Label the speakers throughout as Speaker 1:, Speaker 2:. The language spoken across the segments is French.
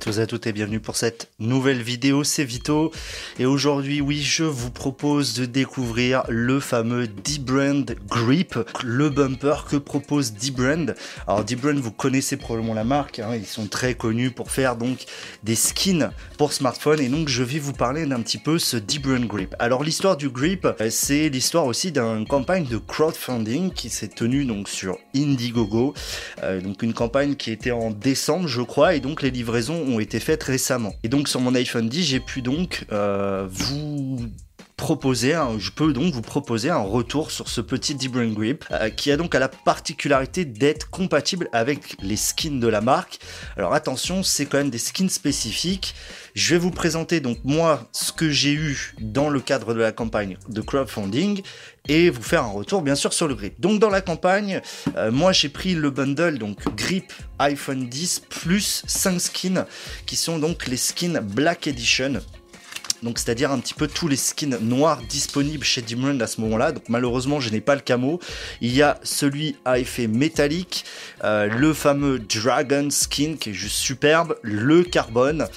Speaker 1: tous et à toutes et bienvenue pour cette nouvelle vidéo, c'est Vito. Et aujourd'hui, oui, je vous propose de découvrir le fameux D-Brand Grip, le bumper que propose D-Brand. Alors D-Brand, vous connaissez probablement la marque, hein, ils sont très connus pour faire donc des skins pour smartphone. Et donc je vais vous parler d'un petit peu ce D-Brand Grip. Alors l'histoire du Grip, euh, c'est l'histoire aussi d'une campagne de crowdfunding qui s'est tenue donc sur Indiegogo. Euh, donc une campagne qui était en décembre, je crois, et donc les livraisons ont été faites récemment. Et donc sur mon iPhone 10, j'ai pu donc euh, vous proposer, je peux donc vous proposer un retour sur ce petit D-Brain Grip euh, qui a donc la particularité d'être compatible avec les skins de la marque. Alors attention, c'est quand même des skins spécifiques. Je vais vous présenter donc moi ce que j'ai eu dans le cadre de la campagne de crowdfunding et vous faire un retour bien sûr sur le grip. Donc dans la campagne, euh, moi j'ai pris le bundle donc grip iPhone 10 plus 5 skins qui sont donc les skins Black Edition donc c'est-à-dire un petit peu tous les skins noirs disponibles chez Dimrand à ce moment-là. Donc malheureusement, je n'ai pas le camo. Il y a celui à effet métallique, euh, le fameux Dragon Skin qui est juste superbe, le carbone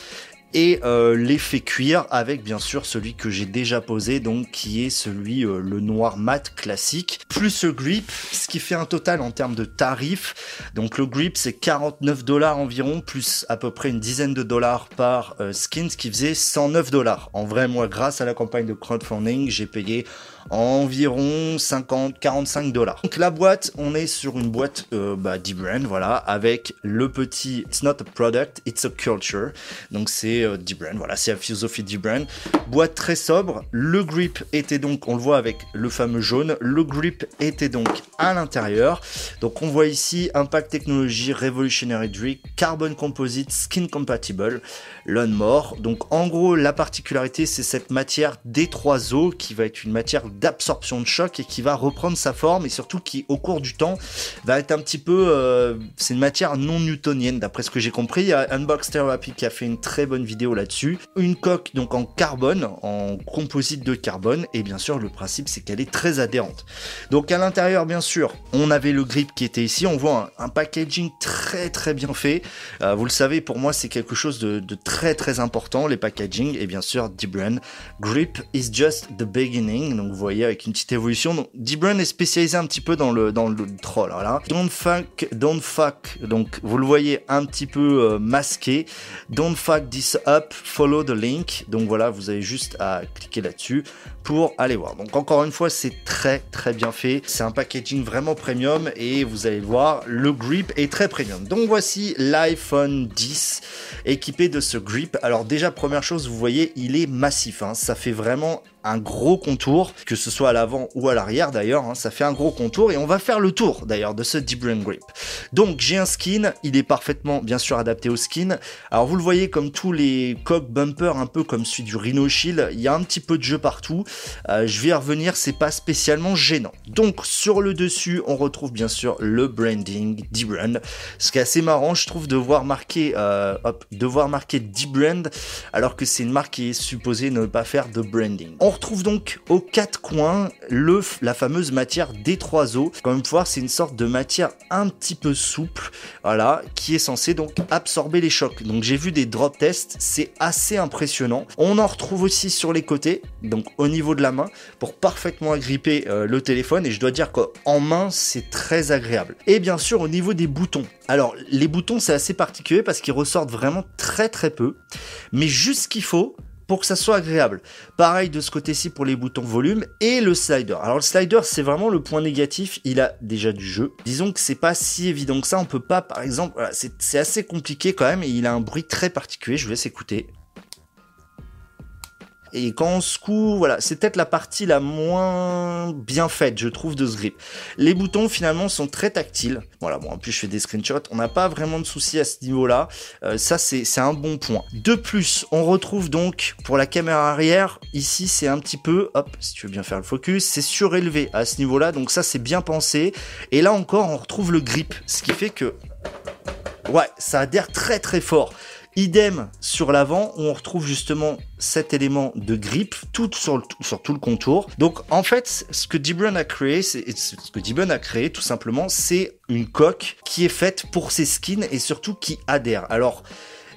Speaker 1: et euh, l'effet cuir avec bien sûr celui que j'ai déjà posé donc qui est celui euh, le noir mat classique. Plus le grip ce qui fait un total en termes de tarifs. Donc le grip c'est 49 dollars environ plus à peu près une dizaine de dollars par euh, skin ce qui faisait 109 dollars. En vrai moi grâce à la campagne de crowdfunding j'ai payé environ 50 45 dollars donc la boîte on est sur une boîte euh, bah, brand voilà avec le petit it's not a product it's a culture donc c'est euh, D-Brand. Voilà, c'est la philosophie D-Brand. Boîte très sobre. Le grip était donc, on le voit avec le fameux jaune, le grip était donc à l'intérieur. Donc on voit ici Impact Technology Revolutionary Drink, Carbon Composite, Skin Compatible, More. Donc en gros, la particularité, c'est cette matière D3O qui va être une matière d'absorption de choc et qui va reprendre sa forme et surtout qui, au cours du temps, va être un petit peu, euh, c'est une matière non newtonienne d'après ce que j'ai compris. Unbox Therapy qui a fait une très bonne vidéo là-dessus. Une coque donc en carbone, en composite de carbone, et bien sûr le principe c'est qu'elle est très adhérente. Donc à l'intérieur bien sûr, on avait le grip qui était ici, on voit un, packaging très très bien fait. Euh, vous le savez, pour moi c'est quelque chose de, très très important, les packaging, et bien sûr D-Brand. Grip is just the beginning, donc voyez avec une petite évolution. Donc D-Brand est spécialisé un petit peu dans le, dans le troll, voilà. Don't fuck, don't fuck, donc vous le voyez un petit peu euh, masqué. Don't fuck this up, follow the link. Donc voilà, vous avez juste à cliquer là-dessus pour aller voir. Donc encore une fois, c'est très très bien fait. C'est un packaging vraiment premium et vous allez voir, le grip est très premium. Donc voici l'iPhone 10 équipé de ce grip. Alors déjà, première chose, vous voyez, il est massif. Hein. Ça fait vraiment un gros contour, que ce soit à l'avant ou à l'arrière d'ailleurs, hein, ça fait un gros contour et on va faire le tour d'ailleurs de ce Deep Brain Grip. Donc j'ai un skin, il est parfaitement bien sûr adapté au skin. Alors vous le voyez comme tous les coques bumper, un peu comme celui du Rhino Shield, il y a un petit peu de jeu partout. Euh, je vais y revenir, c'est pas spécialement gênant. Donc sur le dessus, on retrouve bien sûr le branding D-Brand. Ce qui est assez marrant, je trouve, de voir marquer, euh, hop, de voir marquer D-Brand alors que c'est une marque qui est supposée ne pas faire de branding retrouve donc aux quatre coins le, la fameuse matière D3O. Comme vous pouvez voir, c'est une sorte de matière un petit peu souple, voilà, qui est censée donc absorber les chocs. Donc j'ai vu des drop tests, c'est assez impressionnant. On en retrouve aussi sur les côtés, donc au niveau de la main, pour parfaitement agripper euh, le téléphone. Et je dois dire qu'en main, c'est très agréable. Et bien sûr, au niveau des boutons. Alors, les boutons, c'est assez particulier parce qu'ils ressortent vraiment très très peu. Mais juste ce qu'il faut, pour que ça soit agréable. Pareil de ce côté-ci pour les boutons volume et le slider. Alors le slider c'est vraiment le point négatif, il a déjà du jeu. Disons que c'est pas si évident que ça, on peut pas par exemple, c'est assez compliqué quand même et il a un bruit très particulier, je vous laisse écouter. Et quand on secoue, voilà, c'est peut-être la partie la moins bien faite, je trouve, de ce grip. Les boutons, finalement, sont très tactiles. Voilà, bon, en plus, je fais des screenshots. On n'a pas vraiment de soucis à ce niveau-là. Euh, ça, c'est un bon point. De plus, on retrouve donc, pour la caméra arrière, ici, c'est un petit peu, hop, si tu veux bien faire le focus, c'est surélevé à ce niveau-là. Donc ça, c'est bien pensé. Et là encore, on retrouve le grip. Ce qui fait que, ouais, ça adhère très très fort. Idem sur l'avant, où on retrouve justement cet élément de grip tout sur, sur tout le contour. Donc en fait, ce que Dibron a créé, c'est ce que Dibron a créé tout simplement, c'est une coque qui est faite pour ses skins et surtout qui adhère. Alors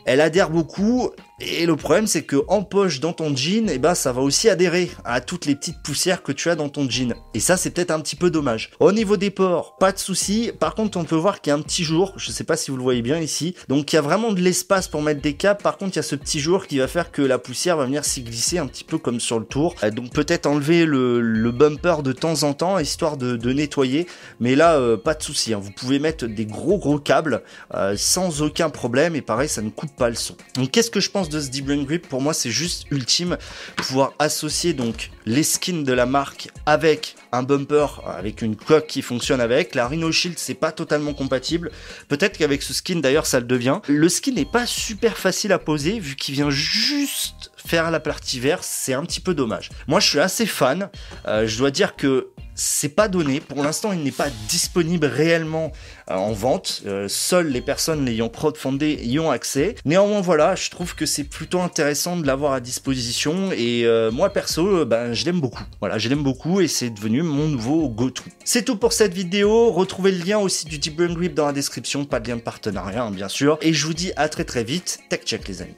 Speaker 1: elle adhère beaucoup et le problème, c'est que en poche dans ton jean, eh ben, ça va aussi adhérer à toutes les petites poussières que tu as dans ton jean. Et ça, c'est peut-être un petit peu dommage. Au niveau des ports, pas de souci. Par contre, on peut voir qu'il y a un petit jour. Je sais pas si vous le voyez bien ici. Donc, il y a vraiment de l'espace pour mettre des câbles. Par contre, il y a ce petit jour qui va faire que la poussière va venir s'y glisser un petit peu comme sur le tour. Euh, donc, peut-être enlever le, bumper de temps en temps, histoire de, nettoyer. Mais là, euh, pas de souci. Hein. Vous pouvez mettre des gros gros câbles euh, sans aucun problème. Et pareil, ça ne coupe pas le son. Donc, qu'est-ce que je pense de ce Deep Brain Grip, pour moi, c'est juste ultime. Pouvoir associer donc les skins de la marque avec un bumper, avec une coque qui fonctionne avec. La Rhino Shield, c'est pas totalement compatible. Peut-être qu'avec ce skin, d'ailleurs, ça le devient. Le skin n'est pas super facile à poser, vu qu'il vient juste faire la partie verte, c'est un petit peu dommage. Moi, je suis assez fan. Euh, je dois dire que c'est pas donné. Pour l'instant, il n'est pas disponible réellement euh, en vente. Euh, seules les personnes l'ayant crowdfundé y ont accès. Néanmoins, voilà, je trouve que c'est plutôt intéressant de l'avoir à disposition. Et moi, perso, ben, je l'aime beaucoup. Voilà, je l'aime beaucoup et c'est devenu mon nouveau go-to. C'est tout pour cette vidéo. Retrouvez le lien aussi du Deep Grip dans la description. Pas de lien de partenariat, hein, bien sûr. Et je vous dis à très très vite. Tech check, les amis.